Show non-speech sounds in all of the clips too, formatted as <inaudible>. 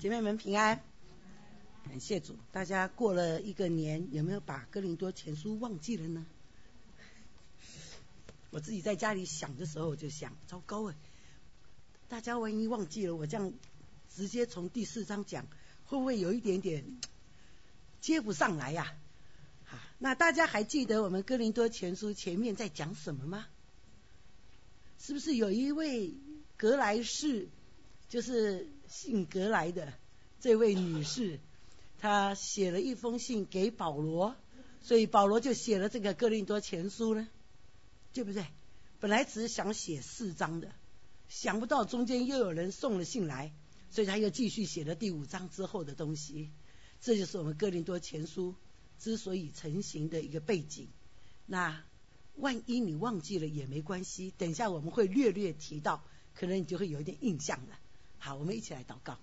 姐妹们平安，感谢主。大家过了一个年，有没有把哥林多前书忘记了呢？我自己在家里想的时候，我就想，糟糕哎，大家万一忘记了，我这样直接从第四章讲，会不会有一点点接不上来呀？好，那大家还记得我们哥林多前书前面在讲什么吗？是不是有一位格莱士，就是姓格来的这位女士，她写了一封信给保罗，所以保罗就写了这个哥林多前书呢，对不对？本来只是想写四章的，想不到中间又有人送了信来，所以他又继续写了第五章之后的东西。这就是我们哥林多前书之所以成型的一个背景。那。万一你忘记了也没关系，等一下我们会略略提到，可能你就会有一点印象了。好，我们一起来祷告。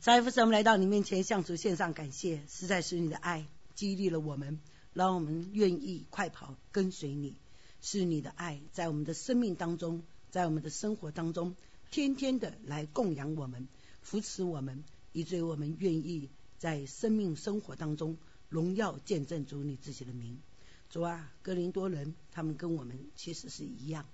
财父神，我们来到你面前，向主献上感谢，实在是你的爱激励了我们，让我们愿意快跑跟随你。是你的爱在我们的生命当中，在我们的生活当中，天天的来供养我们，扶持我们，以至于我们愿意在生命生活当中荣耀见证主你自己的名。主啊，格林多人，他们跟我们其实是一样。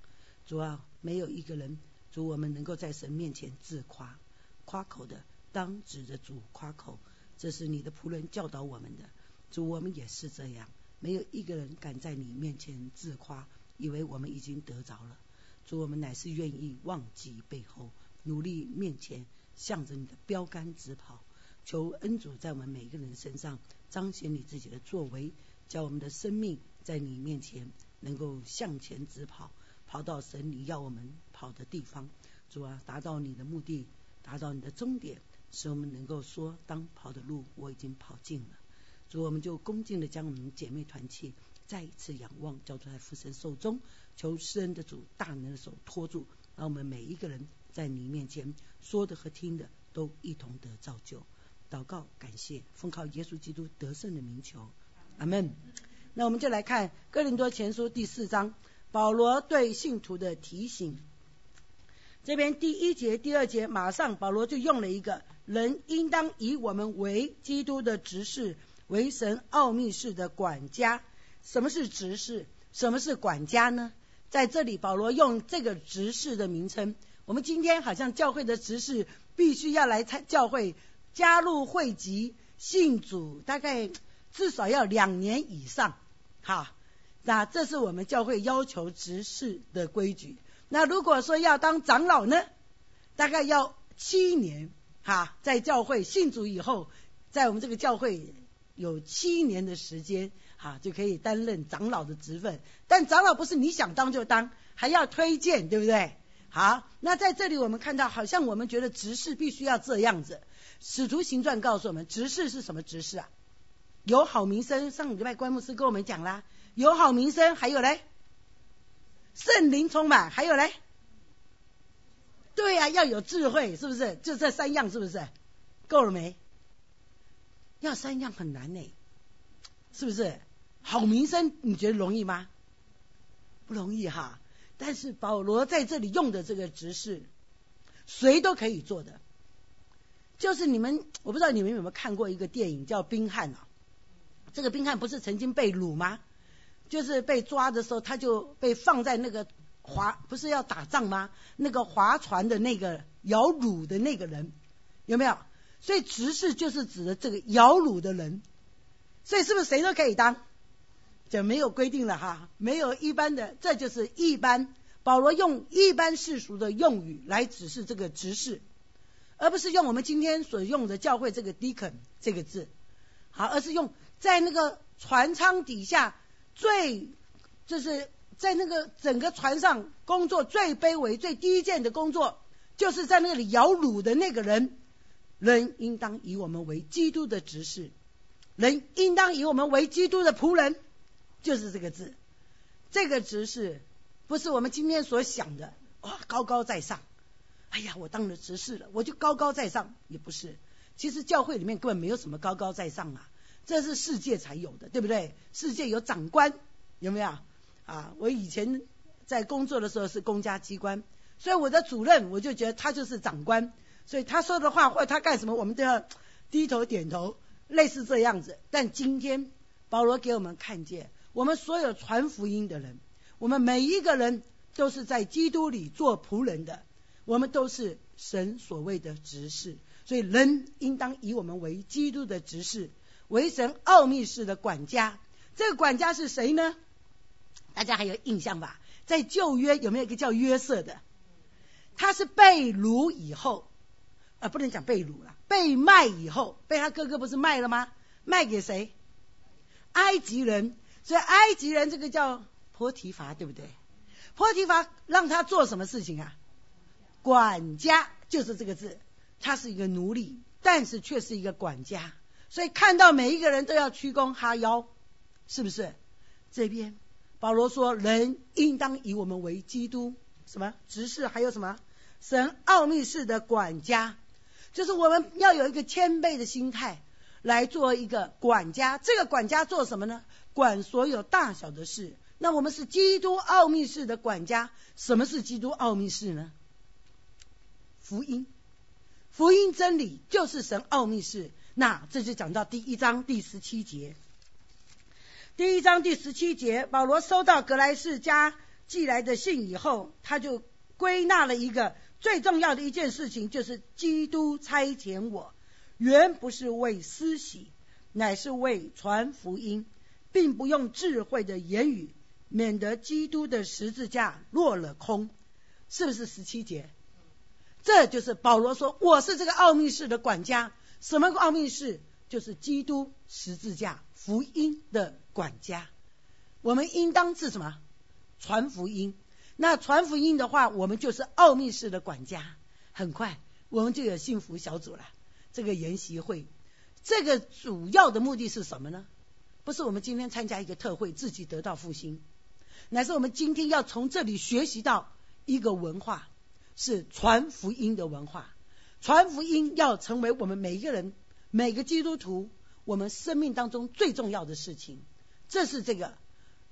主啊，没有一个人，主我们能够在神面前自夸，夸口的，当指着主夸口。这是你的仆人教导我们的。主，我们也是这样，没有一个人敢在你面前自夸，以为我们已经得着了。主，我们乃是愿意忘记背后，努力面前，向着你的标杆直跑。求恩主在我们每一个人身上彰显你自己的作为。叫我们的生命在你面前能够向前直跑，跑到神你要我们跑的地方。主啊，达到你的目的，达到你的终点，使我们能够说：当跑的路我已经跑尽了。主，我们就恭敬的将我们姐妹团契再一次仰望，交托在父神手中，求施恩的主大能的手托住，让我们每一个人在你面前说的和听的都一同得造就。祷告，感谢，奉靠耶稣基督得胜的名求。阿门。那我们就来看哥林多前书第四章，保罗对信徒的提醒。这边第一节、第二节，马上保罗就用了一个人应当以我们为基督的执事，为神奥秘式的管家。什么是执事？什么是管家呢？在这里，保罗用这个执事的名称。我们今天好像教会的执事必须要来参教会，加入会籍，信主，大概。至少要两年以上，哈，那这是我们教会要求执事的规矩。那如果说要当长老呢，大概要七年，哈，在教会信主以后，在我们这个教会有七年的时间，哈，就可以担任长老的职分。但长老不是你想当就当，还要推荐，对不对？好，那在这里我们看到，好像我们觉得执事必须要这样子。使徒行传告诉我们，执事是什么执事啊？有好名声，上礼拜关牧师跟我们讲啦，有好名声，还有嘞，圣灵充满，还有嘞，对呀，要有智慧，是不是？就这三样，是不是？够了没？要三样很难呢，是不是？好名声，你觉得容易吗？不容易哈。但是保罗在这里用的这个执事，谁都可以做的。就是你们，我不知道你们有没有看过一个电影叫《冰汉》啊。这个冰汉不是曾经被掳吗？就是被抓的时候，他就被放在那个划，不是要打仗吗？那个划船的那个摇橹的那个人，有没有？所以执事就是指的这个摇橹的人。所以是不是谁都可以当？就没有规定了哈，没有一般的，这就是一般。保罗用一般世俗的用语来指示这个执事，而不是用我们今天所用的教会这个 deacon 这个字，好，而是用。在那个船舱底下，最就是在那个整个船上工作最卑微、最低贱的工作，就是在那里摇橹的那个人。人应当以我们为基督的执事，人应当以我们为基督的仆人，就是这个字。这个执事不是我们今天所想的哇，高高在上。哎呀，我当了执事了，我就高高在上，也不是。其实教会里面根本没有什么高高在上啊。这是世界才有的，对不对？世界有长官，有没有？啊，我以前在工作的时候是公家机关，所以我的主任我就觉得他就是长官，所以他说的话或他干什么，我们都要 <tsk> 低头点头，类似这样子。但今天保罗给我们看见，我们所有传福音的人，我们每一个人都是在基督里做仆人的，我们都是神所谓的执事，所以人应当以我们为基督的执事，为神奥秘式的管家。这个管家是谁呢？大家还有印象吧？在旧约有没有一个叫约瑟的？他是被掳以后，呃，不能讲被掳了，被卖以后，被他哥哥不是卖了吗？卖给谁？埃及人。所以埃及人这个叫波提乏，对不对？波提乏让他做什么事情啊？管家就是这个字，他是一个奴隶，但是却是一个管家。所以看到每一个人都要鞠躬哈腰，是不是？这边保罗说，人应当以我们为基督什么执事，还有什么？神奥秘式的管家，就是我们要有一个谦卑的心态来做一个管家。这个管家做什么呢？管所有大小的事。那我们是基督奥秘式的管家。什么是基督奥秘式呢？福音，福音真理就是神奥秘式。那这就讲到第一章第十七节。第一章第十七节，保罗收到格莱士家寄来的信以后，他就归纳了一个。最重要的一件事情就是基督差遣我，原不是为私喜，乃是为传福音，并不用智慧的言语，免得基督的十字架落了空。是不是十七节？这就是保罗说我是这个奥秘式的管家。什么奥秘式？就是基督十字架福音的管家。我们应当是什么？传福音。那传福音的话，我们就是奥秘式的管家。很快，我们就有幸福小组了。这个研习会，这个主要的目的是什么呢？不是我们今天参加一个特会，自己得到复兴，乃是我们今天要从这里学习到一个文化，是传福音的文化。传福音要成为我们每一个人、每个基督徒我们生命当中最重要的事情。这是这个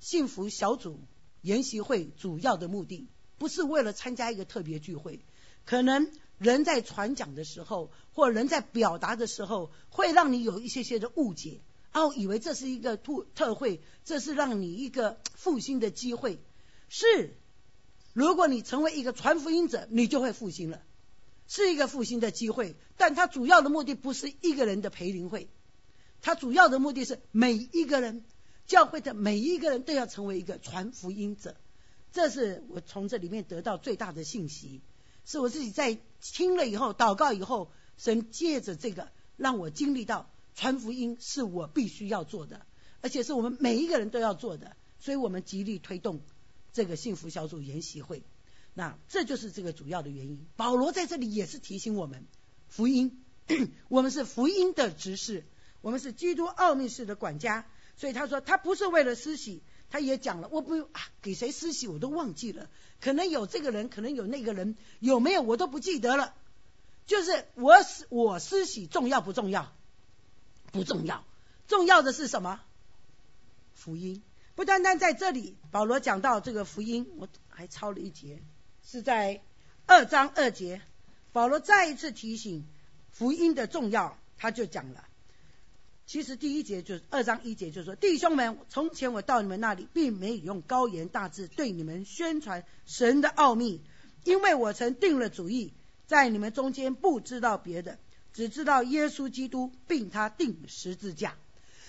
幸福小组。研习会主要的目的不是为了参加一个特别聚会，可能人在传讲的时候，或人在表达的时候，会让你有一些些的误解，然后以为这是一个特特会，这是让你一个复兴的机会。是，如果你成为一个传福音者，你就会复兴了，是一个复兴的机会。但它主要的目的不是一个人的培灵会，它主要的目的是每一个人。教会的每一个人都要成为一个传福音者，这是我从这里面得到最大的信息，是我自己在听了以后祷告以后，神借着这个让我经历到传福音是我必须要做的，而且是我们每一个人都要做的，所以我们极力推动这个幸福小组研习会。那这就是这个主要的原因。保罗在这里也是提醒我们，福音，<clears throat> 我们是福音的执事，我们是基督奥秘式的管家。所以他说，他不是为了施洗，他也讲了，我不啊，给谁施洗我都忘记了，可能有这个人，可能有那个人，有没有我都不记得了。就是我我施洗重要不重要？不重要，重要的是什么？福音。不单单在这里，保罗讲到这个福音，我还抄了一节，是在二章二节，保罗再一次提醒福音的重要，他就讲了。其实第一节就是二章一节，就是说弟兄们，从前我到你们那里，并没有用高言大志对你们宣传神的奥秘，因为我曾定了主意，在你们中间不知道别的，只知道耶稣基督，并他定十字架。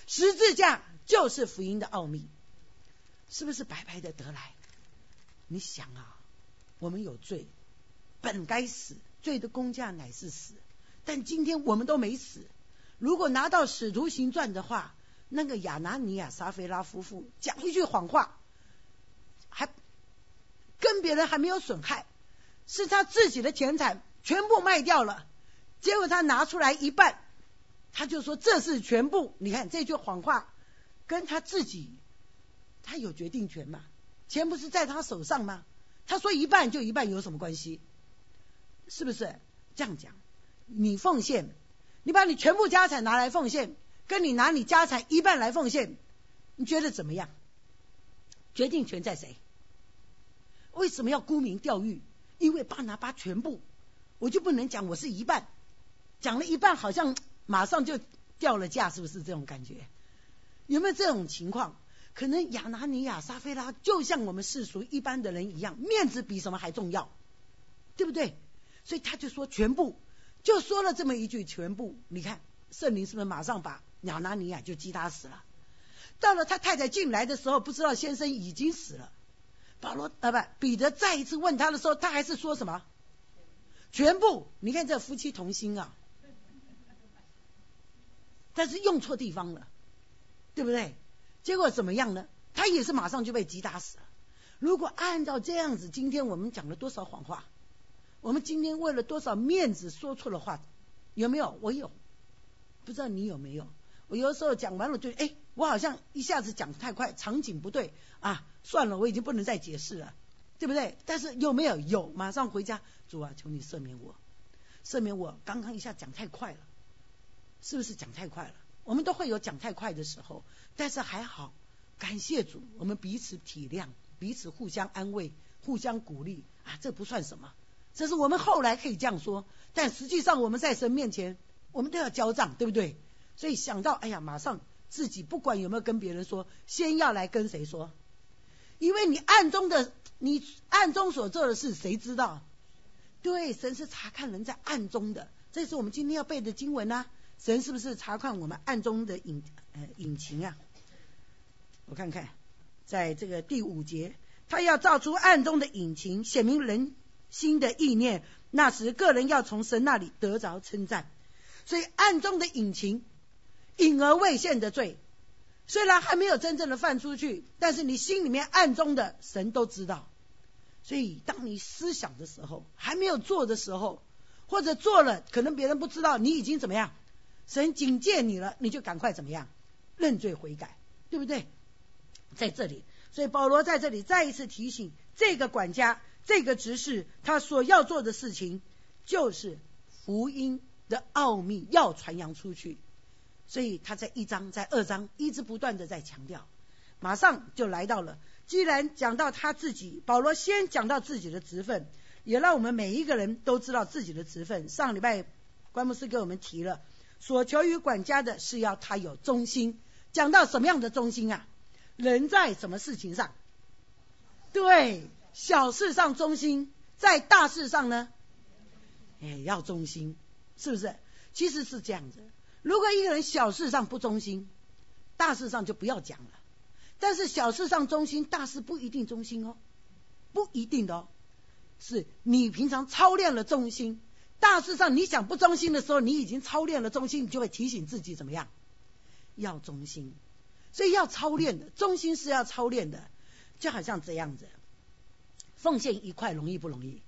十字架就是福音的奥秘，是不是白白的得来？你想啊，我们有罪，本该死，罪的公价乃是死，但今天我们都没死。如果拿到《使徒行传》的话，那个亚拿尼亚、撒菲拉夫妇讲一句谎话，还跟别人还没有损害，是他自己的钱财全部卖掉了，结果他拿出来一半，他就说这是全部。你看这句谎话，跟他自己，他有决定权吗？钱不是在他手上吗？他说一半就一半，有什么关系？是不是这样讲？你奉献。你把你全部家产拿来奉献，跟你拿你家产一半来奉献，你觉得怎么样？决定权在谁？为什么要沽名钓誉？因为巴拿巴全部，我我就不能讲我是一半，讲了一半好像马上就掉了价，是不是这种感觉？有没有这种情况？可能亚拿尼亚、撒菲拉就像我们世俗一般的人一样，面子比什么还重要，对不对？所以他就说全部，就说了这么一句全部。你看圣灵是不是马上把亚拿尼亚就击打死了？到了他太太进来的时候，不知道先生已经死了。保罗啊，不，彼得再一次问他的时候，他还是说什么？全部。你看这夫妻同心啊，但是用错地方了，对不对？结果怎么样呢？他也是马上就被击打死了。如果按照这样子，今天我们讲了多少谎话？我们今天为了多少面子说错了话？有没有？我有，不知道你有没有？我有的时候讲完了就哎，我好像一下子讲太快，场景不对啊，算了，我已经不能再解释了，对不对？但是有没有？有，马上回家，主啊，求你赦免我，赦免我，刚刚一下讲太快了，是不是讲太快了？我们都会有讲太快的时候，但是还好，感谢主，我们彼此体谅，彼此互相安慰，互相鼓励啊，这不算什么。这是我们后来可以这样说，但实际上我们在神面前，我们都要交账，对不对？所以想到，哎呀，马上自己不管有没有跟别人说，先要来跟谁说？因为你暗中的，你暗中所做的事，谁知道？对，神是查看人在暗中的，这是我们今天要背的经文呐。神是不是查看我们暗中的隐呃隐情啊？我看看，在这个第五节，他要照出暗中的隐情，显明人心的意念。那时，个人要从神那里得着称赞。所以，暗中的隐情，隐而未现的罪，虽然还没有真正的犯出去，但是你心里面暗中的神都知道。所以，当你思想的时候，还没有做的时候，或者做了，可能别人不知道，你已经怎么样？神警戒你了，你就赶快怎么样认罪悔改，对不对？在这里，所以保罗在这里再一次提醒这个管家、这个执事，他所要做的事情就是福音的奥秘要传扬出去。所以他在一章、在二章一直不断的在强调，马上就来到了。既然讲到他自己，保罗先讲到自己的职分，也让我们每一个人都知道自己的职分。上礼拜关牧师给我们提了。所求于管家的是要他有忠心，讲到什么样的忠心啊？人在什么事情上？对，小事上忠心，在大事上呢？哎，要忠心，是不是？其实是这样子。如果一个人小事上不忠心，大事上就不要讲了。但是小事上忠心，大事不一定忠心哦，不一定的哦。是你平常操练了忠心。大事上，你想不忠心的时候，你已经操练了忠心，你就会提醒自己怎么样？要忠心，所以要操练的，忠心是要操练的，就好像这样子，奉献一块容易不容易？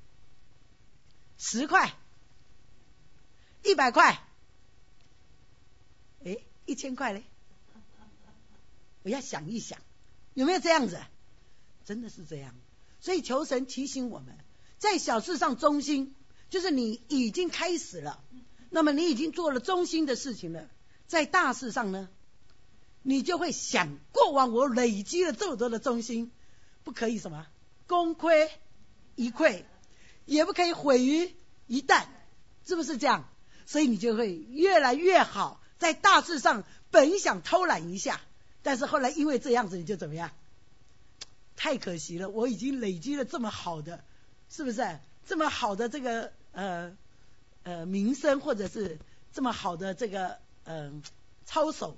十块，一百块，哎，一千块嘞？我要想一想，有没有这样子？真的是这样，所以求神提醒我们，在小事上忠心。就是你已经开始了，那么你已经做了中心的事情了，在大事上呢，你就会想过往我累积了这么多的忠心，不可以什么功亏一篑，也不可以毁于一旦，是不是这样？所以你就会越来越好，在大事上本想偷懒一下，但是后来因为这样子你就怎么样？太可惜了，我已经累积了这么好的，是不是？这么好的这个呃呃名声，或者是这么好的这个嗯操守，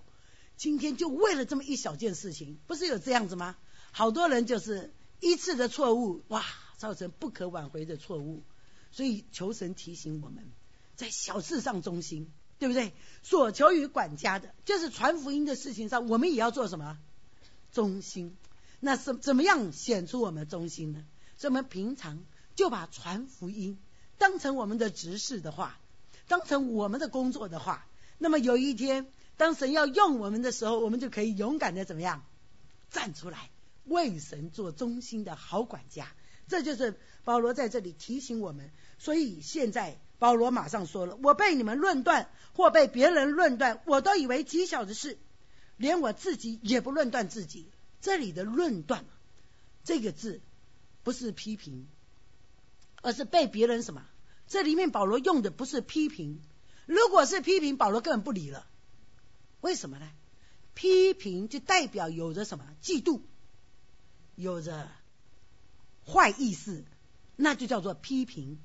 今天就为了这么一小件事情，不是有这样子吗？好多人就是一次的错误，哇，造成不可挽回的错误。所以求神提醒我们，在小事上忠心，对不对？所求于管家的，就是传福音的事情上，我们也要做什么？忠心。那怎怎么样显出我们忠心呢？所以我们平常。就把传福音当成我们的执事的话，当成我们的工作的话，那么有一天当神要用我们的时候，我们就可以勇敢的怎么样站出来，为神做忠心的好管家。这就是保罗在这里提醒我们。所以现在保罗马上说了：“我被你们论断，或被别人论断，我都以为极小的事，连我自己也不论断自己。”这里的“论断”这个字不是批评。而是被别人什么这里面保罗用的不是批评，如果是批评，保罗根本不理了。为什么呢？批评就代表有着什么嫉妒，有着坏意思，那就叫做批评。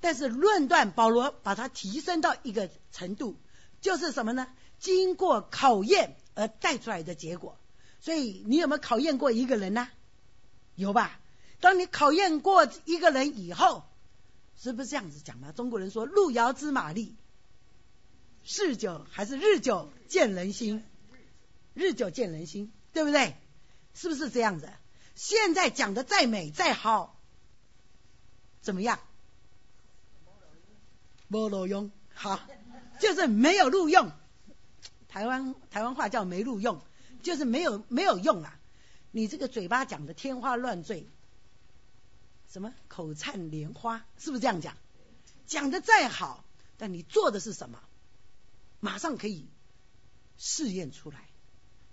但是论断，保罗把它提升到一个程度，就是什么呢？经过考验而带出来的结果。所以你有没有考验过一个人呢？有吧？当你考验过一个人以后，是不是这样子讲嘛？中国人说“路遥知马力”，日久还是日久见人心，日久见人心，对不对？是不是这样子？现在讲的再美再好，怎么样？没录用，好，就是没有录用。台湾台湾话叫没录用，就是没有没有用啊！你这个嘴巴讲的天花乱坠，什么口灿莲花，是不是这样讲？讲的再好，但你做的是什么？马上可以试验出来，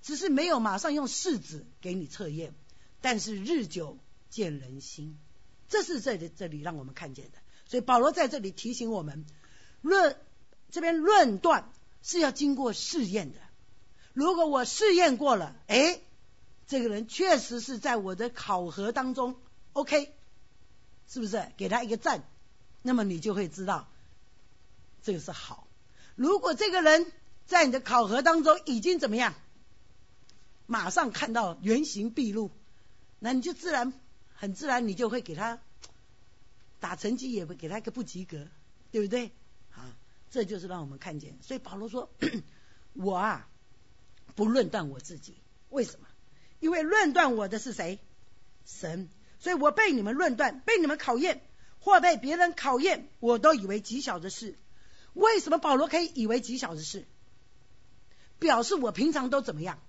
只是没有马上用试纸给你测验，但是日久见人心，这是这里这里让我们看见的。所以保罗在这里提醒我们，论这边论断是要经过试验的。如果我试验过了，哎，这个人确实是在我的考核当中 OK，是不是？给他一个赞，那么你就会知道这个是好。如果这个人在你的考核当中已经怎么样，马上看到原形毕露，那你就自然很自然，你就会给他。打成绩也会给他一个不及格，对不对？啊，这就是让我们看见。所以保罗说：“ <clears throat> 我啊，不论断我自己。为什么？因为论断我的是谁？神。所以我被你们论断，被你们考验，或被别人考验，我都以为极小的事。为什么保罗可以以为极小的事？表示我平常都怎么样？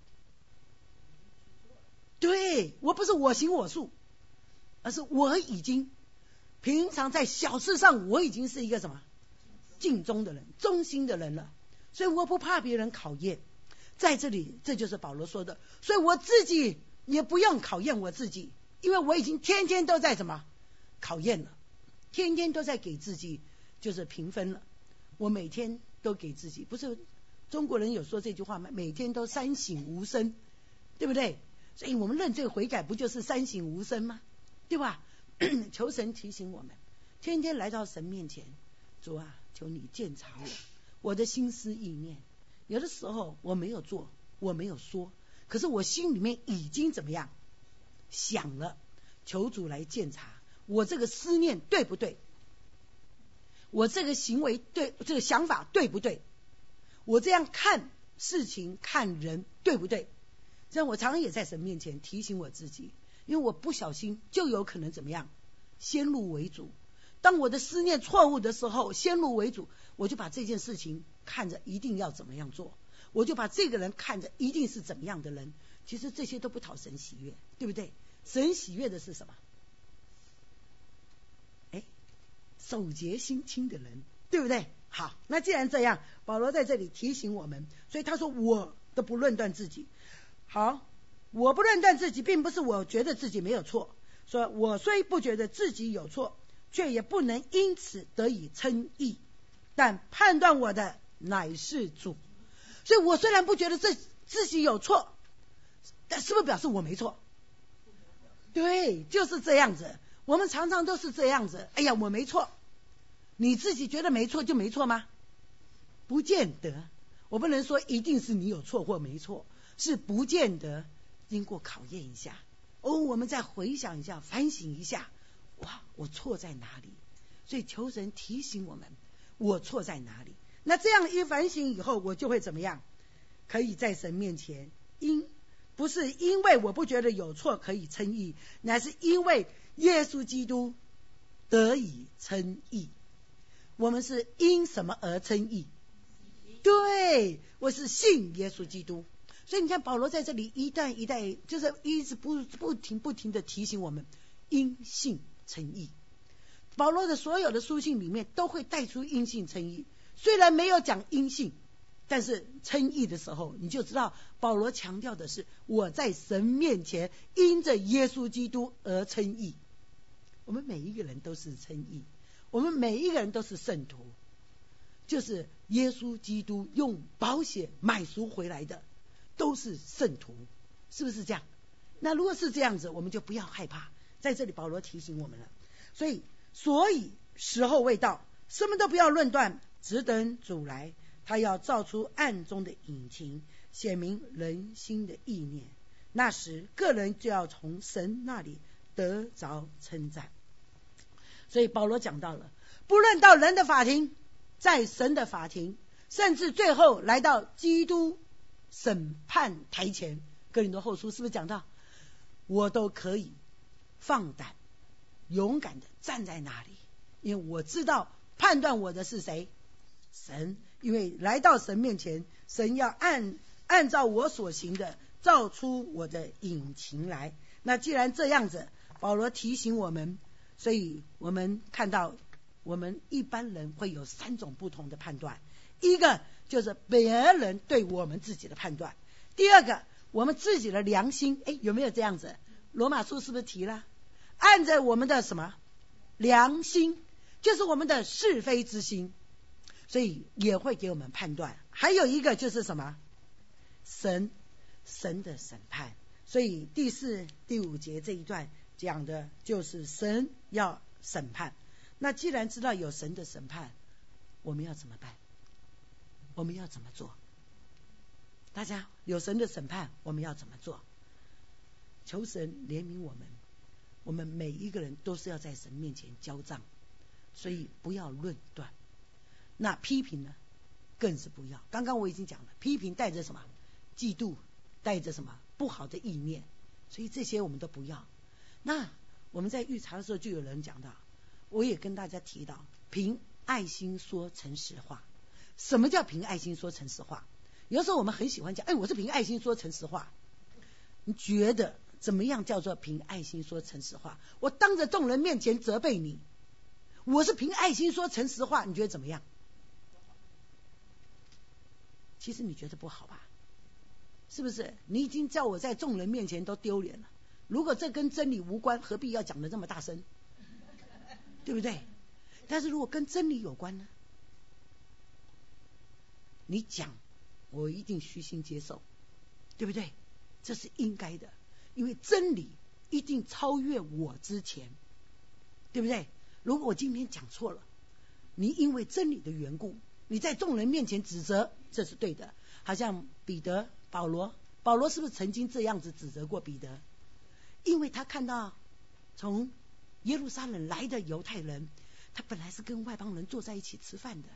对我不是我行我素，而是我已经。”平常在小事上，我已经是一个什么尽忠的人、忠心的人了，所以我不怕别人考验。在这里，这就是保罗说的，所以我自己也不用考验我自己，因为我已经天天都在什么考验了，天天都在给自己就是评分了。我每天都给自己，不是中国人有说这句话吗？每天都三省吾身，对不对？所以我们认罪悔改，不就是三省吾身吗？对吧？<clears throat> 求神提醒我们，天天来到神面前，主啊，求你鉴察我，我的心思意念。有的时候我没有做，我没有说，可是我心里面已经怎么样想了？求主来鉴察我这个思念对不对？我这个行为对，这个想法对不对？我这样看事情看人对不对？这样我常常也在神面前提醒我自己。因为我不小心就有可能怎么样，先入为主。当我的思念错误的时候，先入为主，我就把这件事情看着一定要怎么样做，我就把这个人看着一定是怎么样的人。其实这些都不讨神喜悦，对不对？神喜悦的是什么？哎，守节心清的人，对不对？好，那既然这样，保罗在这里提醒我们，所以他说我都不论断自己。好。我不论断自己，并不是我觉得自己没有错。说我虽不觉得自己有错，却也不能因此得以称义。但判断我的乃是主。所以我虽然不觉得自自己有错，但是不是表示我没错？对，就是这样子。我们常常都是这样子。哎呀，我没错。你自己觉得没错就没错吗？不见得。我不能说一定是你有错或没错，是不见得。经过考验一下，哦，我们再回想一下，反省一下，哇，我错在哪里？所以求神提醒我们，我错在哪里？那这样一反省以后，我就会怎么样？可以在神面前，因不是因为我不觉得有错可以称义，乃是因为耶稣基督得以称义。我们是因什么而称义？对，我是信耶稣基督。所以你看，保罗在这里一代一代，就是一直不不停不停的提醒我们，因信称义。保罗的所有的书信里面都会带出因信称义，虽然没有讲因信，但是称义的时候，你就知道保罗强调的是我在神面前因着耶稣基督而称义。我们每一个人都是称义，我们每一个人都是圣徒，就是耶稣基督用保险买赎回来的，都是圣徒，是不是这样？那如果是这样子，我们就不要害怕。在这里，保罗提醒我们了。所以，所以时候未到，什么都不要论断，只等主来。他要造出暗中的隐情，显明人心的意念。那时，个人就要从神那里得着称赞。所以保罗讲到了，不论到人的法庭，在神的法庭，甚至最后来到基督审判台前，哥林多后书是不是讲到，我都可以放胆、勇敢的站在那里，因为我知道判断我的是谁，神。因为来到神面前，神要按按照我所行的造出我的隐情来。那既然这样子，保罗提醒我们。所以我们看到，我们一般人会有三种不同的判断：一个就是别人对我们自己的判断；第二个，我们自己的良心，哎，有没有这样子？罗马书是不是提了？按着我们的什么良心，就是我们的是非之心，所以也会给我们判断。还有一个就是什么？神神的审判。所以第四、第五节这一段。讲的就是神要审判。那既然知道有神的审判，我们要怎么办？我们要怎么做？大家有神的审判，我们要怎么做？求神怜悯我们。我们每一个人都是要在神面前交账，所以不要论断。那批评呢，更是不要。刚刚我已经讲了，批评带着什么？嫉妒，带着什么不好的意念？所以这些我们都不要。那我们在预查的时候，就有人讲到，我也跟大家提到，凭爱心说诚实话。什么叫凭爱心说诚实话？有时候我们很喜欢讲，哎，我是凭爱心说诚实话。你觉得怎么样叫做凭爱心说诚实话？我当着众人面前责备你，我是凭爱心说诚实话，你觉得怎么样？其实你觉得不好吧？是不是？你已经叫我在众人面前都丢脸了。如果这跟真理无关，何必要讲的这么大声？对不对？但是如果跟真理有关呢？你讲，我一定虚心接受，对不对？这是应该的，因为真理一定超越我之前，对不对？如果我今天讲错了，你因为真理的缘故，你在众人面前指责，这是对的。好像彼得、保罗，保罗是不是曾经这样子指责过彼得？因为他看到从耶路撒冷来的犹太人，他本来是跟外邦人坐在一起吃饭的，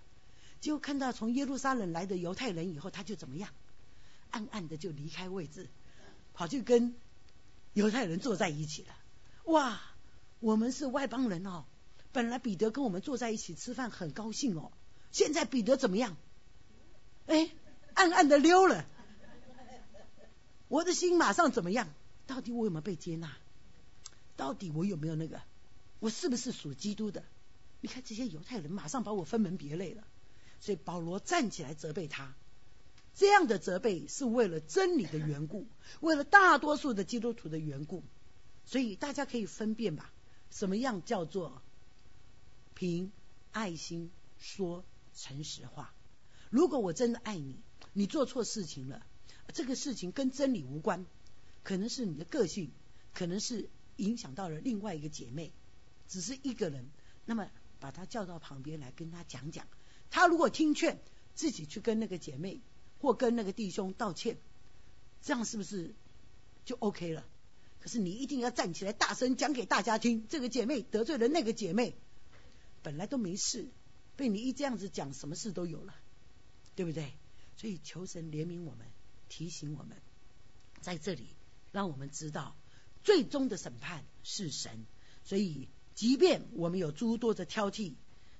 结果看到从耶路撒冷来的犹太人以后，他就怎么样？暗暗的就离开位置，跑去跟犹太人坐在一起了。哇，我们是外邦人哦，本来彼得跟我们坐在一起吃饭很高兴哦，现在彼得怎么样？哎，暗暗的溜了，我的心马上怎么样？到底我有没有被接纳？到底我有没有那个？我是不是属基督的？你看这些犹太人马上把我分门别类了，所以保罗站起来责备他。这样的责备是为了真理的缘故，为了大多数的基督徒的缘故。所以大家可以分辨吧，什么样叫做凭爱心说诚实话？如果我真的爱你，你做错事情了，这个事情跟真理无关。可能是你的个性，可能是影响到了另外一个姐妹，只是一个人，那么把她叫到旁边来跟她讲讲，她如果听劝，自己去跟那个姐妹或跟那个弟兄道歉，这样是不是就 OK 了？可是你一定要站起来大声讲给大家听，这个姐妹得罪了那个姐妹，本来都没事，被你一这样子讲，什么事都有了，对不对？所以求神怜悯我们，提醒我们，在这里。让我们知道，最终的审判是神。所以，即便我们有诸多的挑剔，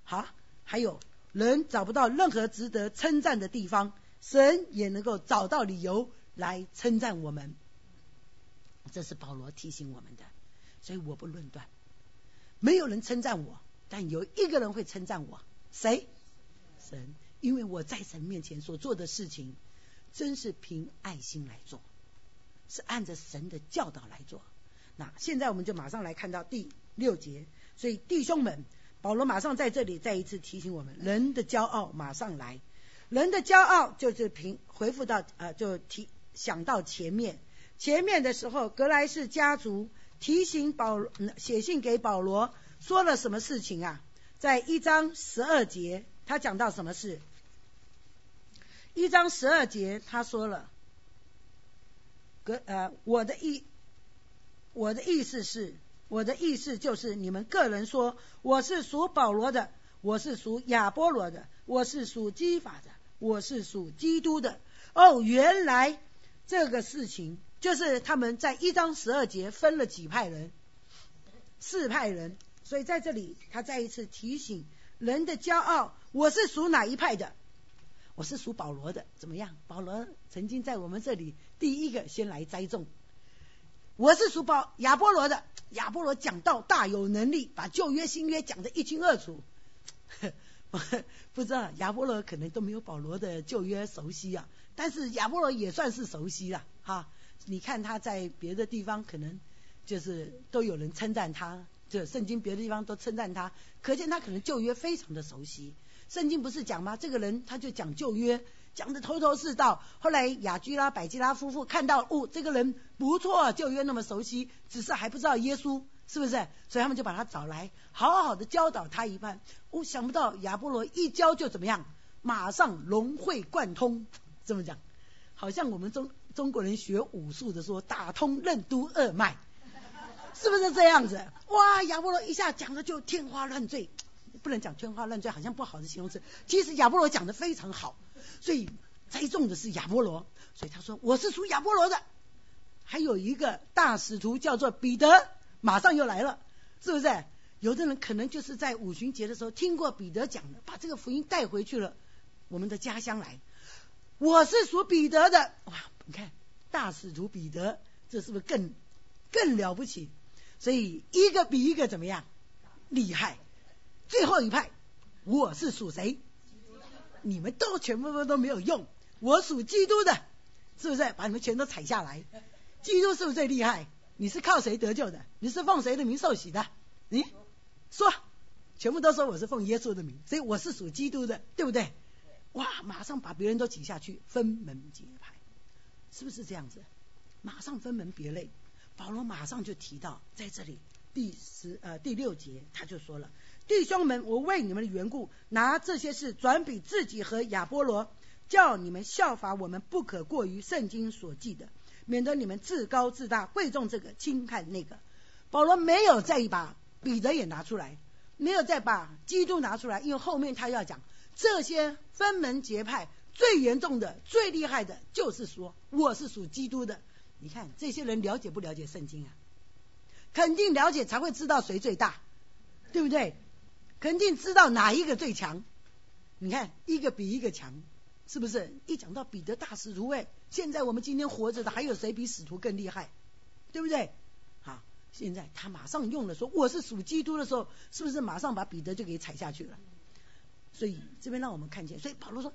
好，还有人找不到任何值得称赞的地方，神也能够找到理由来称赞我们。这是保罗提醒我们的。所以，我不论断，没有人称赞我，但有一个人会称赞我，谁？神，因为我在神面前所做的事情，真是凭爱心来做。是按着神的教导来做。那现在我们就马上来看到第六节。所以弟兄们，保罗马上在这里再一次提醒我们：人的骄傲马上来，人的骄傲就是平回复到呃，就提想到前面前面的时候，格莱士家族提醒保写信给保罗，说了什么事情啊？在一章十二节，他讲到什么事？一章十二节，他说了，格呃，我的意我的意思是。我的意思就是，你们个人说我是属保罗的，我是属亚波罗的，我是属基法的，我是属基督的。哦，原来这个事情就是他们在一章十二节分了几派人，四派人。所以在这里，他再一次提醒人的骄傲：我是属哪一派的？我是属保罗的。怎么样？保罗曾经在我们这里第一个先来栽种。我是属保亚波罗的。亚波罗讲道大有能力，把旧约新约讲得一清二楚。<laughs> 不知道亚波罗可能都没有保罗的旧约熟悉啊，但是亚波罗也算是熟悉了哈。你看他在别的地方可能就是都有人称赞他，就圣经别的地方都称赞他，可见他可能旧约非常的熟悉。圣经不是讲吗？这个人他就讲旧约。讲的头头是道，后来雅居拉、百基拉夫妇看到，哦，这个人不错，旧约那么熟悉，只是还不知道耶稣，是不是？所以他们就把他找来，好好的教导他一番。哦，想不到亚波罗一教就怎么样，马上融会贯通，这么讲，好像我们中中国人学武术的说打通任督二脉，是不是这样子？哇，亚波罗一下讲的就天花乱坠，不能讲天花乱坠，好像不好的形容词。其实亚波罗讲的非常好。所以栽种的是亚波罗，所以他说我是属亚波罗的。还有一个大使徒叫做彼得，马上又来了，是不是？有的人可能就是在五旬节的时候听过彼得讲的，把这个福音带回去了我们的家乡来。我是属彼得的，哇！你看大使徒彼得，这是不是更更了不起？所以一个比一个怎么样厉害？最后一派，我是属谁？你们都全部都没有用，我属基督的，是不是？把你们全都踩下来，基督是不是最厉害？你是靠谁得救的？你是奉谁的名受洗的？你说，全部都说我是奉耶稣的名，所以我是属基督的，对不对？哇，马上把别人都挤下去，分门结派，是不是这样子？马上分门别类，保罗马上就提到，在这里第十呃第六节他就说了。弟兄们，我为你们的缘故，拿这些事转比自己和亚波罗，叫你们效法我们，不可过于圣经所记的，免得你们自高自大，贵重这个，轻看那个。保罗没有再把彼得也拿出来，没有再把基督拿出来，因为后面他要讲这些分门结派最严重的、最厉害的，就是说我是属基督的。你看这些人了解不了解圣经啊？肯定了解，才会知道谁最大，对不对？肯定知道哪一个最强，你看一个比一个强，是不是？一讲到彼得大使徒，哎，现在我们今天活着的还有谁比使徒更厉害？对不对？好，现在他马上用了说我是属基督的时候，是不是马上把彼得就给踩下去了？所以这边让我们看见，所以保罗说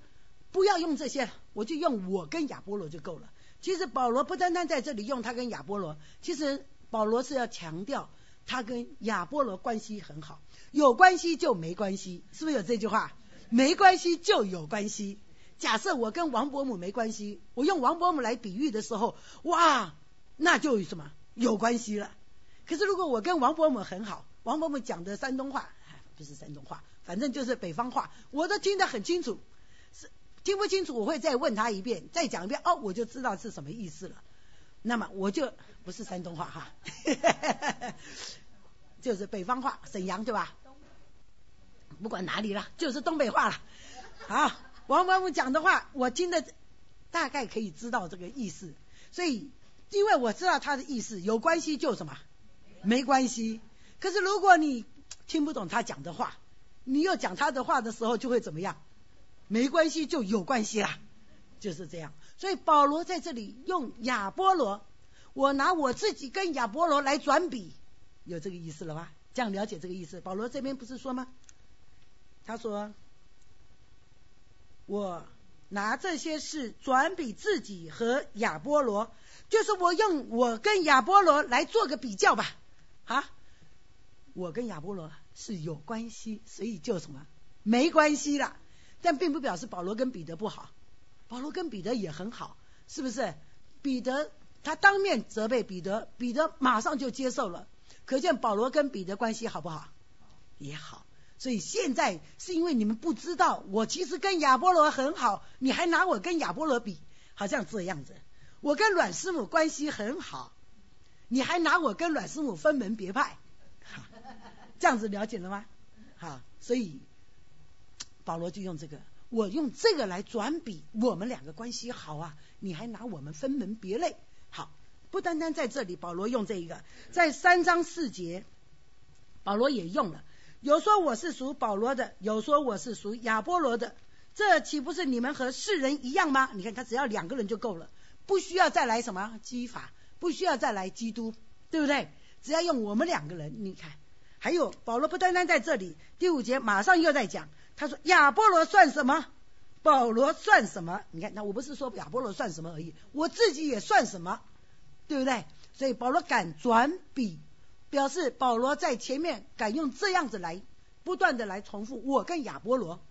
不要用这些，我就用我跟亚波罗就够了。其实保罗不单单在这里用他跟亚波罗，其实保罗是要强调他跟亚波罗关系很好。有关系就没关系，是不是有这句话？没关系就有关系。假设我跟王伯母没关系，我用王伯母来比喻的时候，哇，那就什么有关系了。可是如果我跟王伯母很好，王伯母讲的山东话，不是山东话，反正就是北方话，我都听得很清楚。是听不清楚，我会再问他一遍，再讲一遍，哦，我就知道是什么意思了。那么我就不是山东话哈。就是北方话，沈阳对吧？不管哪里了，就是东北话了。好，王伯母讲的话，我听得大概可以知道这个意思。所以，因为我知道他的意思，有关系就什么，没关系。可是如果你听不懂他讲的话，你又讲他的话的时候，就会怎么样？没关系就有关系啦，就是这样。所以保罗在这里用亚波罗，我拿我自己跟亚波罗来转比。有这个意思了吧？这样了解这个意思。保罗这边不是说吗？他说：“我拿这些事转比自己和亚波罗，就是我用我跟亚波罗来做个比较吧。啊，我跟亚波罗是有关系，所以就什么没关系了。但并不表示保罗跟彼得不好，保罗跟彼得也很好，是不是？彼得他当面责备彼得，彼得马上就接受了，可见保罗跟彼得关系好不好？也好。所以现在是因为你们不知道，我其实跟亚波罗很好，你还拿我跟亚波罗比，好像这样子。我跟阮师母关系很好，你还拿我跟阮师母分门别派，这样子了解了吗？好，所以保罗就用这个，我用这个来转比我们两个关系好啊，你还拿我们分门别类。不单单在这里，保罗用这一个，在三章四节，保罗也用了。有说我是属保罗的，有说我是属亚波罗的，这岂不是你们和世人一样吗？你看他只要两个人就够了，不需要再来什么基法，不需要再来基督，对不对？只要用我们两个人，你看，还有保罗不单单在这里，第五节马上又在讲，他说亚波罗算什么？保罗算什么？你看，那我不是说亚波罗算什么而已，我自己也算什么，对不对？所以保罗敢转笔。表示保罗在前面敢用这样子来不断的来重复我跟亚波罗，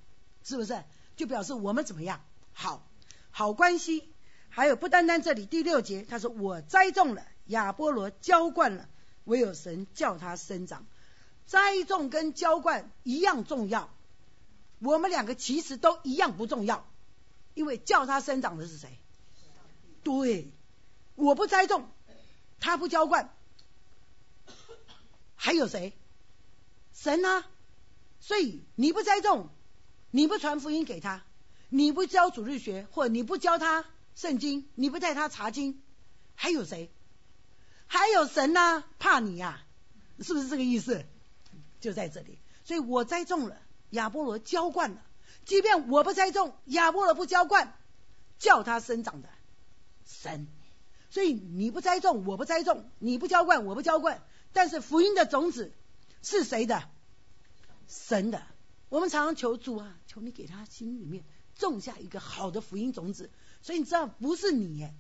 是不是？就表示我们怎么样？好，好关系。还有不单单这里第六节，他说我栽种了，亚波罗浇灌了，唯有神叫他生长。栽种跟浇灌一样重要，我们两个其实都一样不重要，因为叫他生长的是谁？对，我不栽种，他不浇灌。还有谁？神啊！所以你不栽种，你不传福音给他，你不教主日学，或你不教他圣经，你不带他查经，还有谁？还有神呐！怕你呀，是不是这个意思？就在这里。所以我栽种了，亚波罗浇灌了。即便我不栽种，亚波罗不浇灌，叫他生长的神。所以你不栽种，我不栽种；你不浇灌，我不浇灌。但是福音的种子是谁的？神的。我们常常求主啊，求你给他心里面种下一个好的福音种子。所以你知道，不是你，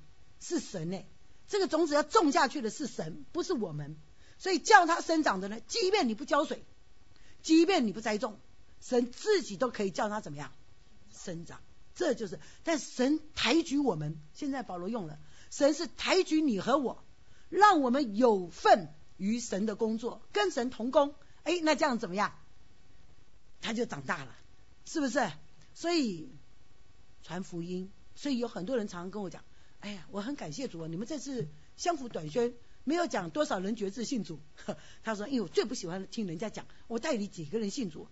是神哎。这个种子要种下去的是神，不是我们。所以叫它生长的呢，即便你不浇水，即便你不栽种，神自己都可以叫它怎么样生长。这就是，但神抬举我们。现在保罗用了，神是抬举你和我，让我们有份。与神的工作，跟神同工，哎，那这样怎么样？他就长大了，是不是？所以传福音，所以有很多人常常跟我讲，哎呀，我很感谢主啊，你们这次相辅短宣没有讲多少人觉志信主。<laughs> 他说，因为我最不喜欢听人家讲，我带你几个人信主，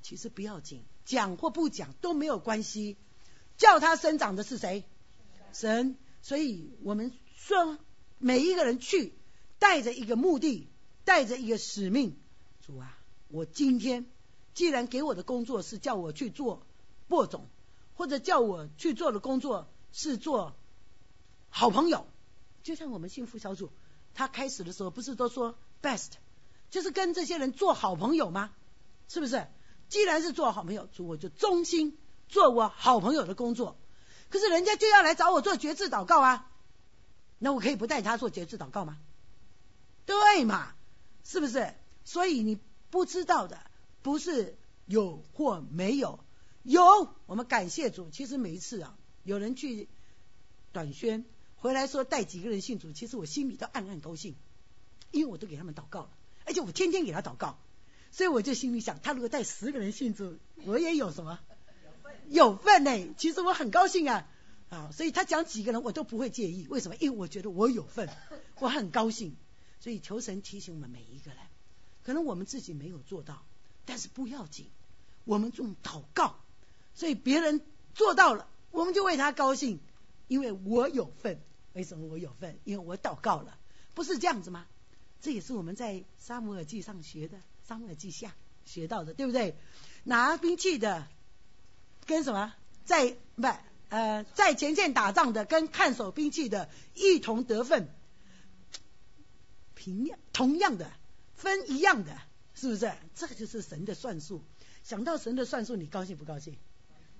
其实不要紧，讲或不讲都没有关系，叫他生长的是谁？神。所以我们说每一个人去。带着一个目的，带着一个使命，主啊，我今天既然给我的工作是叫我去做播种，或者叫我去做的工作是做好朋友，就像我们幸福小组，他开始的时候不是都说 best，就是跟这些人做好朋友吗？是不是？既然是做好朋友，主我就忠心做我好朋友的工作。可是人家就要来找我做绝志祷告啊，那我可以不带他做绝志祷告吗？对嘛？是不是？所以你不知道的不是有或没有，有我们感谢主。其实每一次啊，有人去短宣回来说带几个人信主，其实我心里都暗暗高兴，因为我都给他们祷告了，而且我天天给他祷告，所以我就心里想，他如果带十个人信主，我也有什么有份呢？其实我很高兴啊啊！所以他讲几个人我都不会介意，为什么？因为我觉得我有份，我很高兴。所以求神提醒我们每一个人，可能我们自己没有做到，但是不要紧，我们用祷告，所以别人做到了，我们就为他高兴，因为我有份。为什么我有份？因为我祷告了，不是这样子吗？这也是我们在沙姆尔记上学的，沙姆尔记下学到的，对不对？拿兵器的跟什么在不呃在前线打仗的跟看守兵器的一同得分。平样同样的分一样的，是不是？这个就是神的算术。想到神的算术，你高兴不高兴？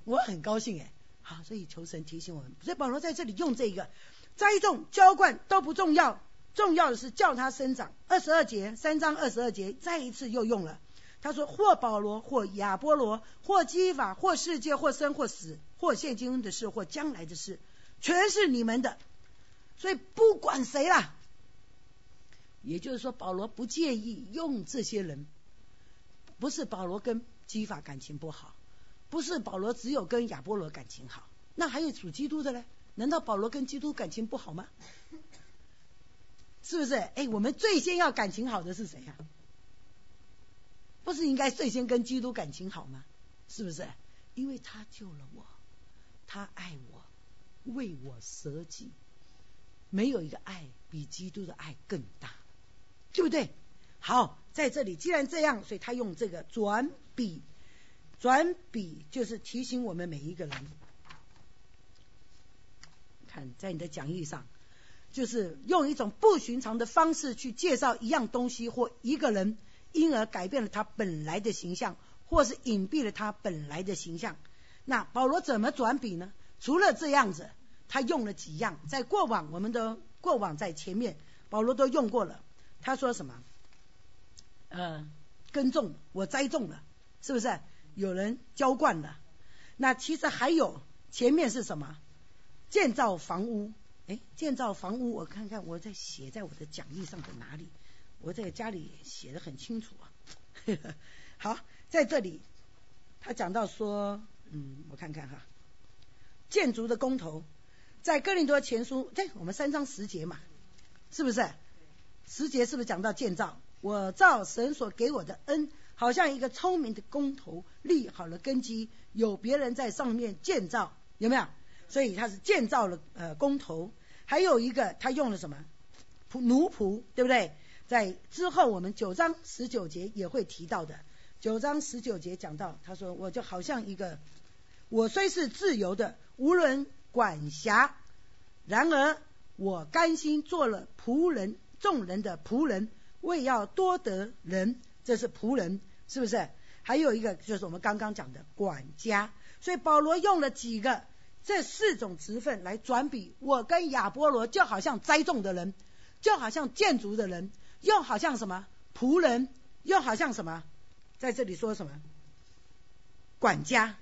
我很高兴哎。好，所以求神提醒我们。所以保罗在这里用这个栽种、浇灌都不重要，重要的是叫它生长。二十二节，三章二十二节，再一次又用了。他说或保罗，或亚波罗，或基法，或世界，或生或死，或现今的事，或将来的事，全是你们的。所以不管谁啦，也就是说保罗不介意用这些人，不是保罗跟基法感情不好，不是保罗只有跟亚波罗感情好，那还有属基督的呢？难道保罗跟基督感情不好吗？是不是？哎，我们最先要感情好的是谁呀？不是应该最先跟基督感情好吗？是不是？因为他救了我，他爱我，为我舍己，没有一个爱比基督的爱更大，对不对？好，在这里既然这样，所以他用这个转笔，转笔就是提醒我们每一个人，看在你的讲义上。就是用一种不寻常的方式去介绍一样东西或一个人，因而改变了他本来的形象，或是隐蔽了他本来的形象。那保罗怎么转笔呢？除了这样子，他用了几样，在过往我们的过往在前面，保罗都用过了。他说什么？呃，耕种，我栽种了，是不是？有人浇灌了。那其实还有前面是什么？建造房屋。哎，建造房屋，我看看我在写在我的讲义上的哪里？我在家里写的很清楚啊。<laughs> 好，在这里他讲到说，嗯，我看看哈，建筑的工头，在哥林多前书，对，我们三章十节嘛，是不是？十节是不是讲到建造？我造神所给我的恩，好像一个聪明的工头立好了根基，有别人在上面建造，有没有？所以他是建造了呃工头，还有一个他用了什么仆奴仆，对不对？在之后我们九章十九节也会提到的。九章十九节讲到，他说我就好像一个，我虽是自由的，无人管辖，然而我甘心做了仆人，众人的仆人，为要多得人，这是仆人，是不是？还有一个就是我们刚刚讲的管家，所以保罗用了几个。这四种职分来转比，我跟亚波罗就好像栽种的人，就好像建筑的人，又好像什么仆人，又好像什么，在这里说什么管家，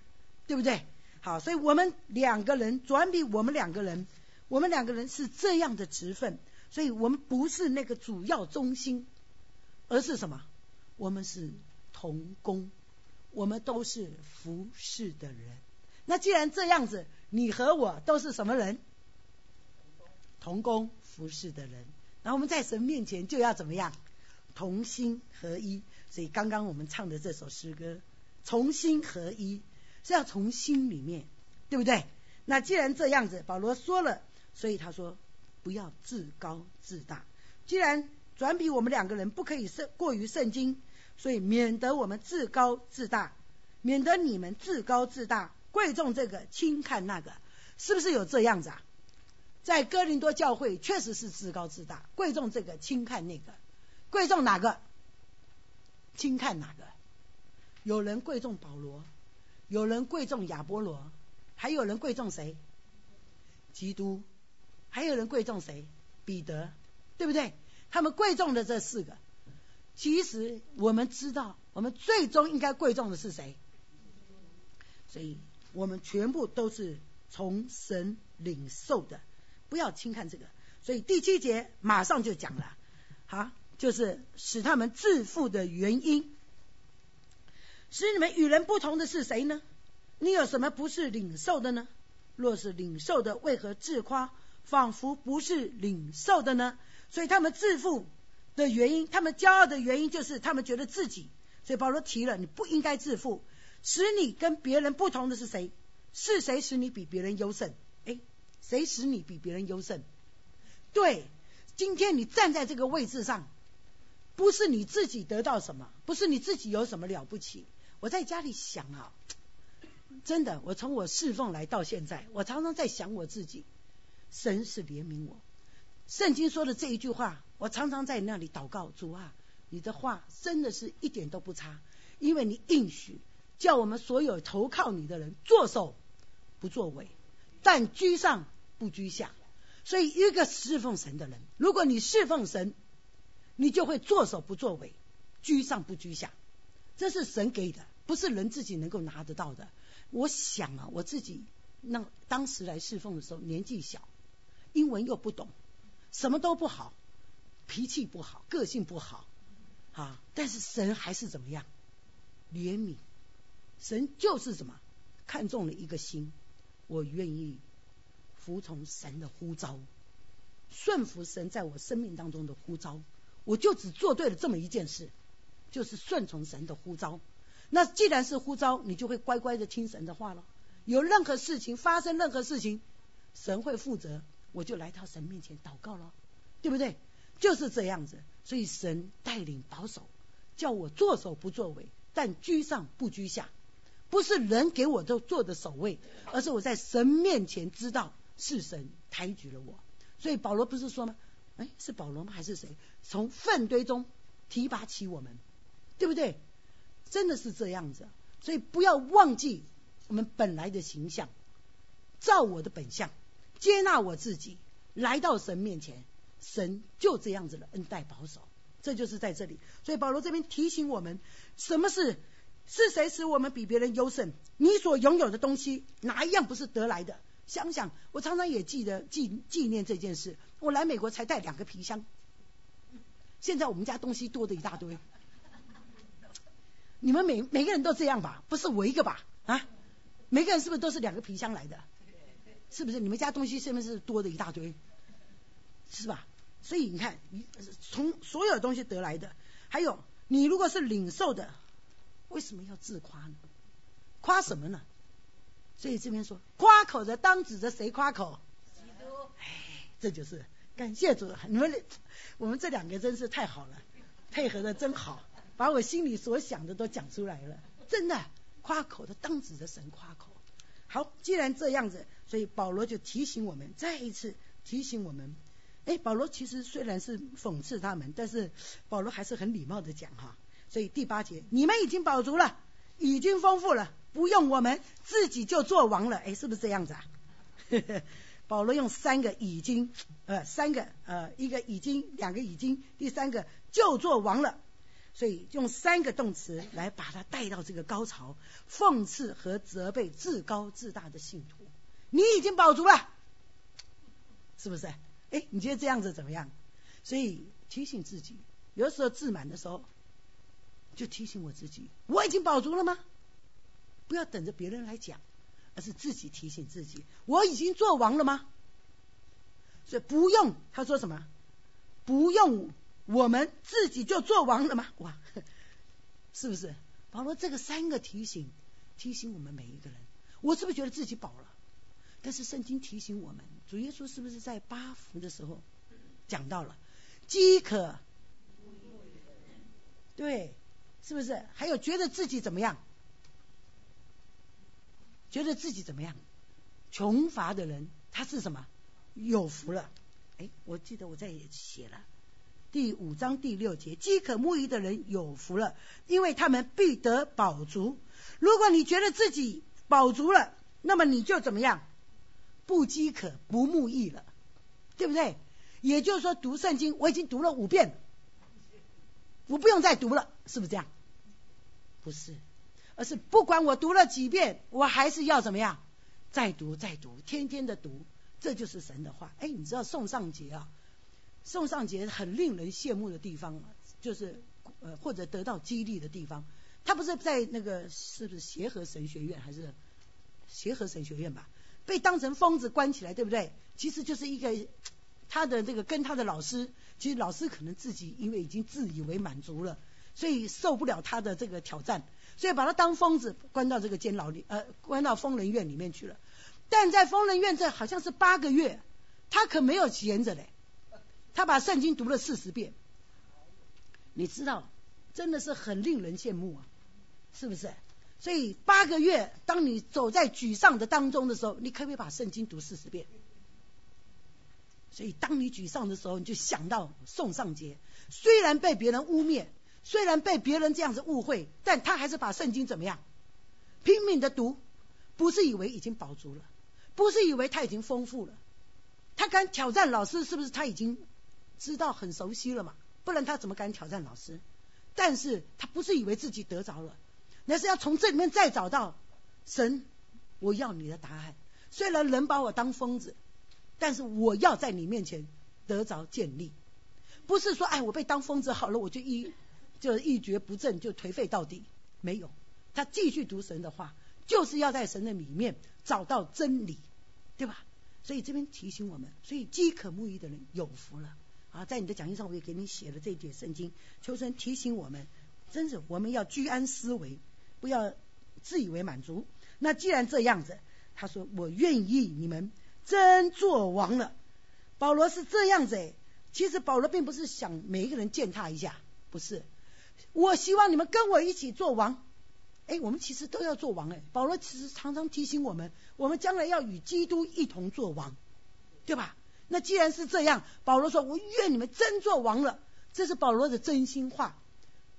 对不对？好，所以我们两个人转比，我们两个人，我们两个人是这样的职分，所以我们不是那个主要中心，而是什么？我们是同工，我们都是服侍的人。那既然这样子。你和我都是什么人？同工服侍的人。然后我们在神面前就要怎么样？同心合一。所以刚刚我们唱的这首诗歌，同心合一是要从心里面，对不对？那既然这样子，保罗说了，所以他说不要自高自大。既然转比我们两个人不可以圣过于圣经，所以免得我们自高自大，免得你们自高自大。贵重这个，轻看那个，是不是有这样子啊？在哥林多教会确实是自高自大，贵重这个，轻看那个，贵重哪个？轻看哪个？有人贵重保罗，有人贵重亚波罗，还有人贵重谁？基督，还有人贵重谁？彼得，对不对？他们贵重的这四个，其实我们知道，我们最终应该贵重的是谁？所以。我们全部都是从神领受的，不要轻看这个。所以第七节马上就讲了，好，就是使他们致富的原因。使你们与人不同的是谁呢？你有什么不是领受的呢？若是领受的，为何自夸，仿佛不是领受的呢？所以他们致富的原因，他们骄傲的原因，就是他们觉得自己。所以保罗提了，你不应该致富。使你跟别人不同的是谁？是谁使你比别人优胜？谁使你比别人优胜？对，今天你站在这个位置上，不是你自己得到什么，不是你自己有什么了不起。我在家里想啊，真的，我从我侍奉来到现在，我常常在想我自己。神是怜悯我，圣经说的这一句话，我常常在那里祷告主啊，你的话真的是一点都不差，因为你应许。叫我们所有投靠你的人作首不作尾，但居上不居下。所以一个侍奉神的人，如果你侍奉神，你就会作首不作尾，居上不居下。这是神给的，不是人自己能够拿得到的。我想啊，我自己那当时来侍奉的时候，年纪小，英文又不懂，什么都不好，脾气不好，个性不好啊。但是神还是怎么样？怜悯，神就是什么？看中了一个心，我愿意服从神的呼召，顺服神在我生命当中的呼召，我就只做对了这么一件事，就是顺从神的呼召。那既然是呼召，你就会乖乖的听神的话了。有任何事情发生，任何事情，神会负责，我就来到神面前祷告了，对不对？就是这样子。所以神带领保守，叫我做首不作尾，但居上不居下。不是人给我都做的守卫，而是我在神面前知道是神抬举了我。所以保罗不是说吗？哎，是保罗吗？还是谁？从粪堆中提拔起我们，对不对？真的是这样子。所以不要忘记我们本来的形象，照我的本相接纳我自己，来到神面前，神就这样子的恩待保守。这就是在这里。所以保罗这边提醒我们，什么是？是谁使我们比别人优胜？你所拥有的东西哪一样不是得来的？想想，我常常也记得纪纪念这件事。我来美国才带两个皮箱，现在我们家东西多的一大堆。你们每每个人都这样吧？不是我一个吧？啊，每个人是不是都是两个皮箱来的？是不是？你们家东西是不是多的一大堆？是吧？所以你看，从所有东西得来的，还有你如果是领受的。为什么要自夸呢？夸什么呢？所以这边说，夸口的当指着谁夸口？基督。哎，这就是感谢主，你们我们这两个真是太好了，配合的真好，把我心里所想的都讲出来了。真的，夸口的当指着神夸口。好，既然这样子，所以保罗就提醒我们，再一次提醒我们。哎，保罗其实虽然是讽刺他们，但是保罗还是很礼貌的讲哈。所以第八节，你们已经饱足了，已经丰富了，不用我们自己就做王了。哎，是不是这样子啊？<laughs> 保罗用三个已经，呃，三个呃，一个已经，两个已经，第三个就做王了。所以用三个动词来把它带到这个高潮，讽刺和责备自高自大的信徒。你已经饱足了，是不是？哎，你觉得这样子怎么样？所以提醒自己，有时候自满的时候。就提醒我自己，我已经饱足了吗？不要等着别人来讲，而是自己提醒自己，我已经做王了吗？所以不用他说什么，不用我们自己就做王了吗？哇，是不是？保罗这个三个提醒，提醒我们每一个人，我是不是觉得自己饱了？但是圣经提醒我们，主耶稣是不是在八福的时候讲到了饥渴？对。是不是？还有觉得自己怎么样？觉得自己怎么样？穷乏的人他是什么？有福了。哎，我记得我在也写了第五章第六节：饥渴慕义的人有福了，因为他们必得饱足。如果你觉得自己饱足了，那么你就怎么样？不饥渴不慕义了，对不对？也就是说，读圣经我已经读了五遍。我不用再读了，是不是这样？不是，而是不管我读了几遍，我还是要怎么样？再读再读，天天的读，这就是神的话。哎，你知道宋尚杰啊？宋尚杰很令人羡慕的地方，就是呃或者得到激励的地方。他不是在那个是不是协和神学院还是协和神学院吧？被当成疯子关起来，对不对？其实就是一个他的这个跟他的老师。其实老师可能自己因为已经自以为满足了，所以受不了他的这个挑战，所以把他当疯子关到这个监牢里，呃，关到疯人院里面去了。但在疯人院这好像是八个月，他可没有闲着嘞，他把圣经读了四十遍。你知道，真的是很令人羡慕啊，是不是？所以八个月，当你走在沮丧的当中的时候，你可不可以把圣经读四十遍？所以，当你沮丧的时候，你就想到宋尚杰。虽然被别人污蔑，虽然被别人这样子误会，但他还是把圣经怎么样，拼命的读。不是以为已经饱足了，不是以为他已经丰富了。他敢挑战老师，是不是他已经知道很熟悉了嘛？不然他怎么敢挑战老师？但是他不是以为自己得着了，那是要从这里面再找到神，我要你的答案。虽然人把我当疯子，但是我要在你面前得着建立，不是说哎我被当疯子好了，我就一就是一蹶不振，就颓废到底。没有，他继续读神的话，就是要在神的里面找到真理，对吧？所以这边提醒我们，所以饥渴慕义的人有福了。啊，在你的讲义上我也给你写了这一节圣经，求神提醒我们，真是我们要居安思危，不要自以为满足。那既然这样子，他说我愿意你们真做王了。保罗是这样子，其实保罗并不是想每一个人践踏一下，不是。我希望你们跟我一起做王。哎，我们其实都要做王哎。保罗其实常常提醒我们，我们将来要与基督一同做王，对吧？那既然是这样，保罗说：“我愿你们真做王了。”这是保罗的真心话，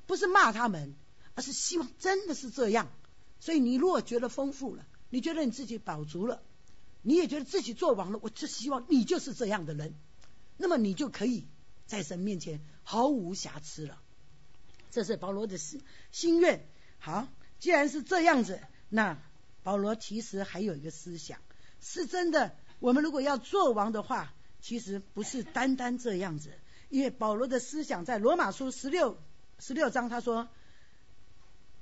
不是骂他们，而是希望真的是这样。所以你如果觉得丰富了，你觉得你自己饱足了，你也觉得自己做王了，我就希望你就是这样的人，那么你就可以在神面前毫无瑕疵了。这是保罗的心心愿。好，既然是这样子，那保罗其实还有一个思想，是真的。我们如果要做王的话，其实不是单单这样子。因为保罗的思想在罗马书十六十六章，他说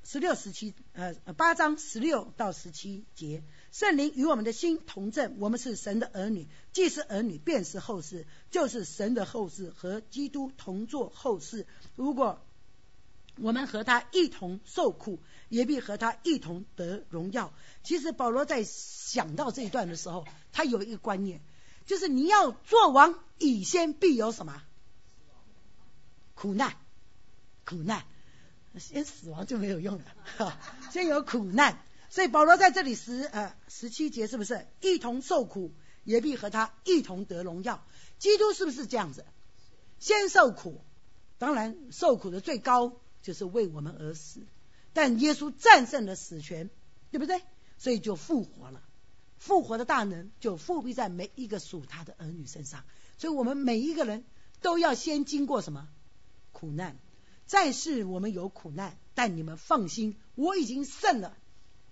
十六十七呃八章十六到十七节，圣灵与我们的心同证，我们是神的儿女，既是儿女，便是后世，就是神的后世，和基督同作后世。如果我们和他一同受苦，也必和他一同得荣耀。其实保罗在想到这一段的时候，他有一个观念，就是你要做王，以先必有什么苦难？苦难，先死亡就没有用了，哈 <laughs> 先有苦难。所以保罗在这里十呃十七节是不是一同受苦，也必和他一同得荣耀？基督是不是这样子？先受苦，当然受苦的最高。就是为我们而死，但耶稣战胜了死权，对不对？所以就复活了，复活的大能就复辟在每一个属他的儿女身上。所以我们每一个人都要先经过什么苦难？在世我们有苦难，但你们放心，我已经胜了。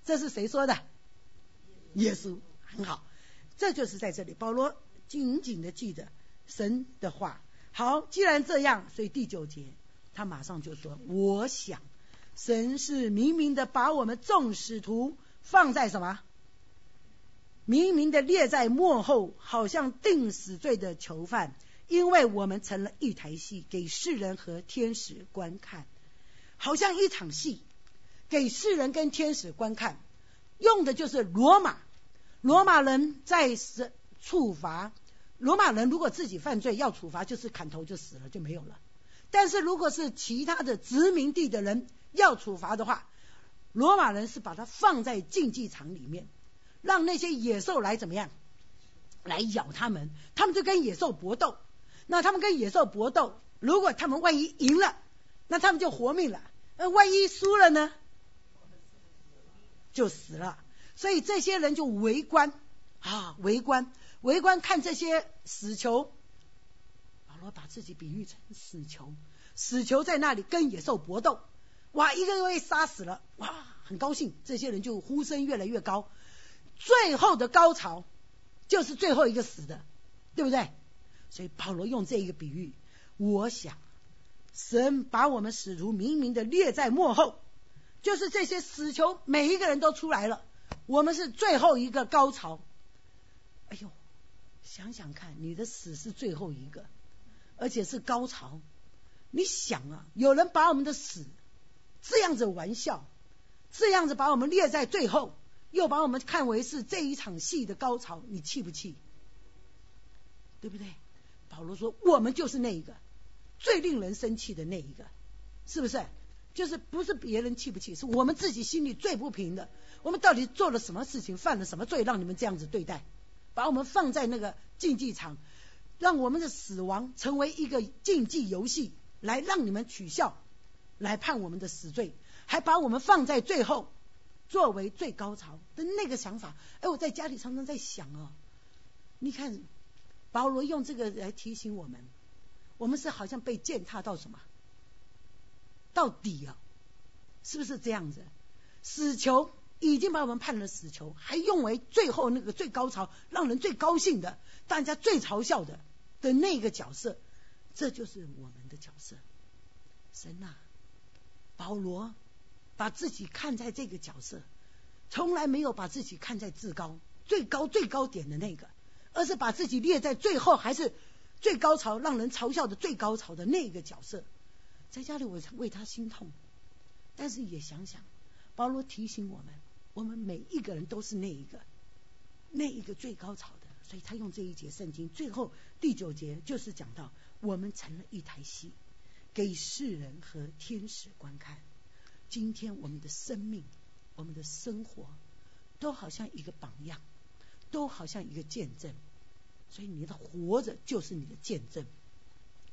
这是谁说的？耶稣很好，这就是在这里，保罗紧紧的记着神的话。好，既然这样，所以第九节。他马上就说：“我想，神是明明的把我们众使徒放在什么？明明的列在幕后，好像定死罪的囚犯，因为我们成了一台戏，给世人和天使观看，好像一场戏，给世人跟天使观看，用的就是罗马。罗马人在是处罚罗马人，如果自己犯罪要处罚，就是砍头就死了，就没有了。”但是如果是其他的殖民地的人要处罚的话，罗马人是把它放在竞技场里面，让那些野兽来怎么样，来咬他们，他们就跟野兽搏斗。那他们跟野兽搏斗，如果他们万一赢了，那他们就活命了；那万一输了呢，就死了。所以这些人就围观啊，围观，围观看这些死囚。我把自己比喻成死囚，死囚在那里跟野兽搏斗，哇，一个个被杀死了，哇，很高兴，这些人就呼声越来越高，最后的高潮就是最后一个死的，对不对？所以保罗用这一个比喻，我想神把我们使徒明明的列在幕后，就是这些死囚每一个人都出来了，我们是最后一个高潮。哎呦，想想看，你的死是最后一个。而且是高潮，你想啊，有人把我们的死这样子玩笑，这样子把我们列在最后，又把我们看为是这一场戏的高潮，你气不气？对不对？保罗说，我们就是那一个最令人生气的那一个，是不是？就是不是别人气不气，是我们自己心里最不平的。我们到底做了什么事情，犯了什么罪，让你们这样子对待，把我们放在那个竞技场？让我们的死亡成为一个竞技游戏，来让你们取笑，来判我们的死罪，还把我们放在最后作为最高潮的那个想法。哎，我在家里常常在想哦，你看保罗用这个来提醒我们，我们是好像被践踏到什么？到底啊，是不是这样子？死囚已经把我们判了死囚，还用为最后那个最高潮、让人最高兴的、大家最嘲笑的的那个角色，这就是我们的角色。神呐，保罗把自己看在这个角色，从来没有把自己看在至高、最高、最高点的那个，而是把自己列在最后，还是最高潮、让人嘲笑的最高潮的那个角色。在家里，我为他心痛，但是也想想，保罗提醒我们，我们每一个人都是那一个，那一个最高潮。所以他用这一节圣经最后第九节，就是讲到我们成了一台戏。给世人和天使观看。今天我们的生命、我们的生活，都好像一个榜样，都好像一个见证。所以你的活着就是你的见证，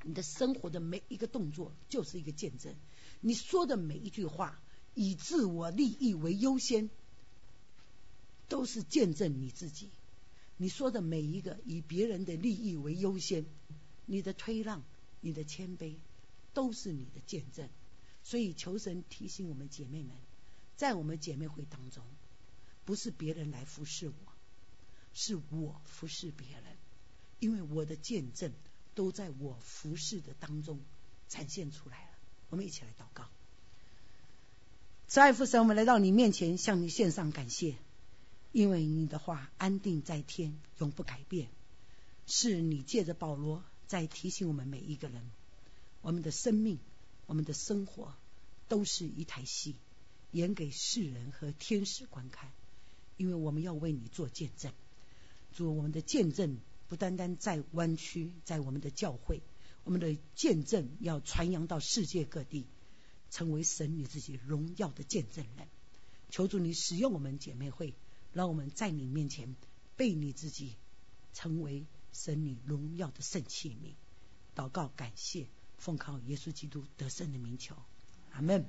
你的生活的每一个动作就是一个见证。你说的每一句话，以自我利益为优先，都是见证你自己。你说的每一个以别人的利益为优先，你的推让，你的谦卑。都是你的见证，所以求神提醒我们姐妹们，在我们姐妹会当中，不是别人来服侍我，是我服侍别人，因为我的见证都在我服侍的当中展现出来了。我们一起来祷告，慈爱父神，我们来到你面前，向你献上感谢，因为你的话安定在天，永不改变，是你借着保罗在提醒我们每一个人。我们的生命，我们的生活，都是一台戏，演给世人和天使观看。因为我们要为你做见证，主，我们的见证不单单在湾区，在我们的教会，我们的见证要传扬到世界各地，成为神你自己荣耀的见证人。求主你使用我们姐妹会，让我们在你面前被你自己成为神你荣耀的圣器皿。祷告，感谢。奉靠耶稣基督得胜的名求，阿门。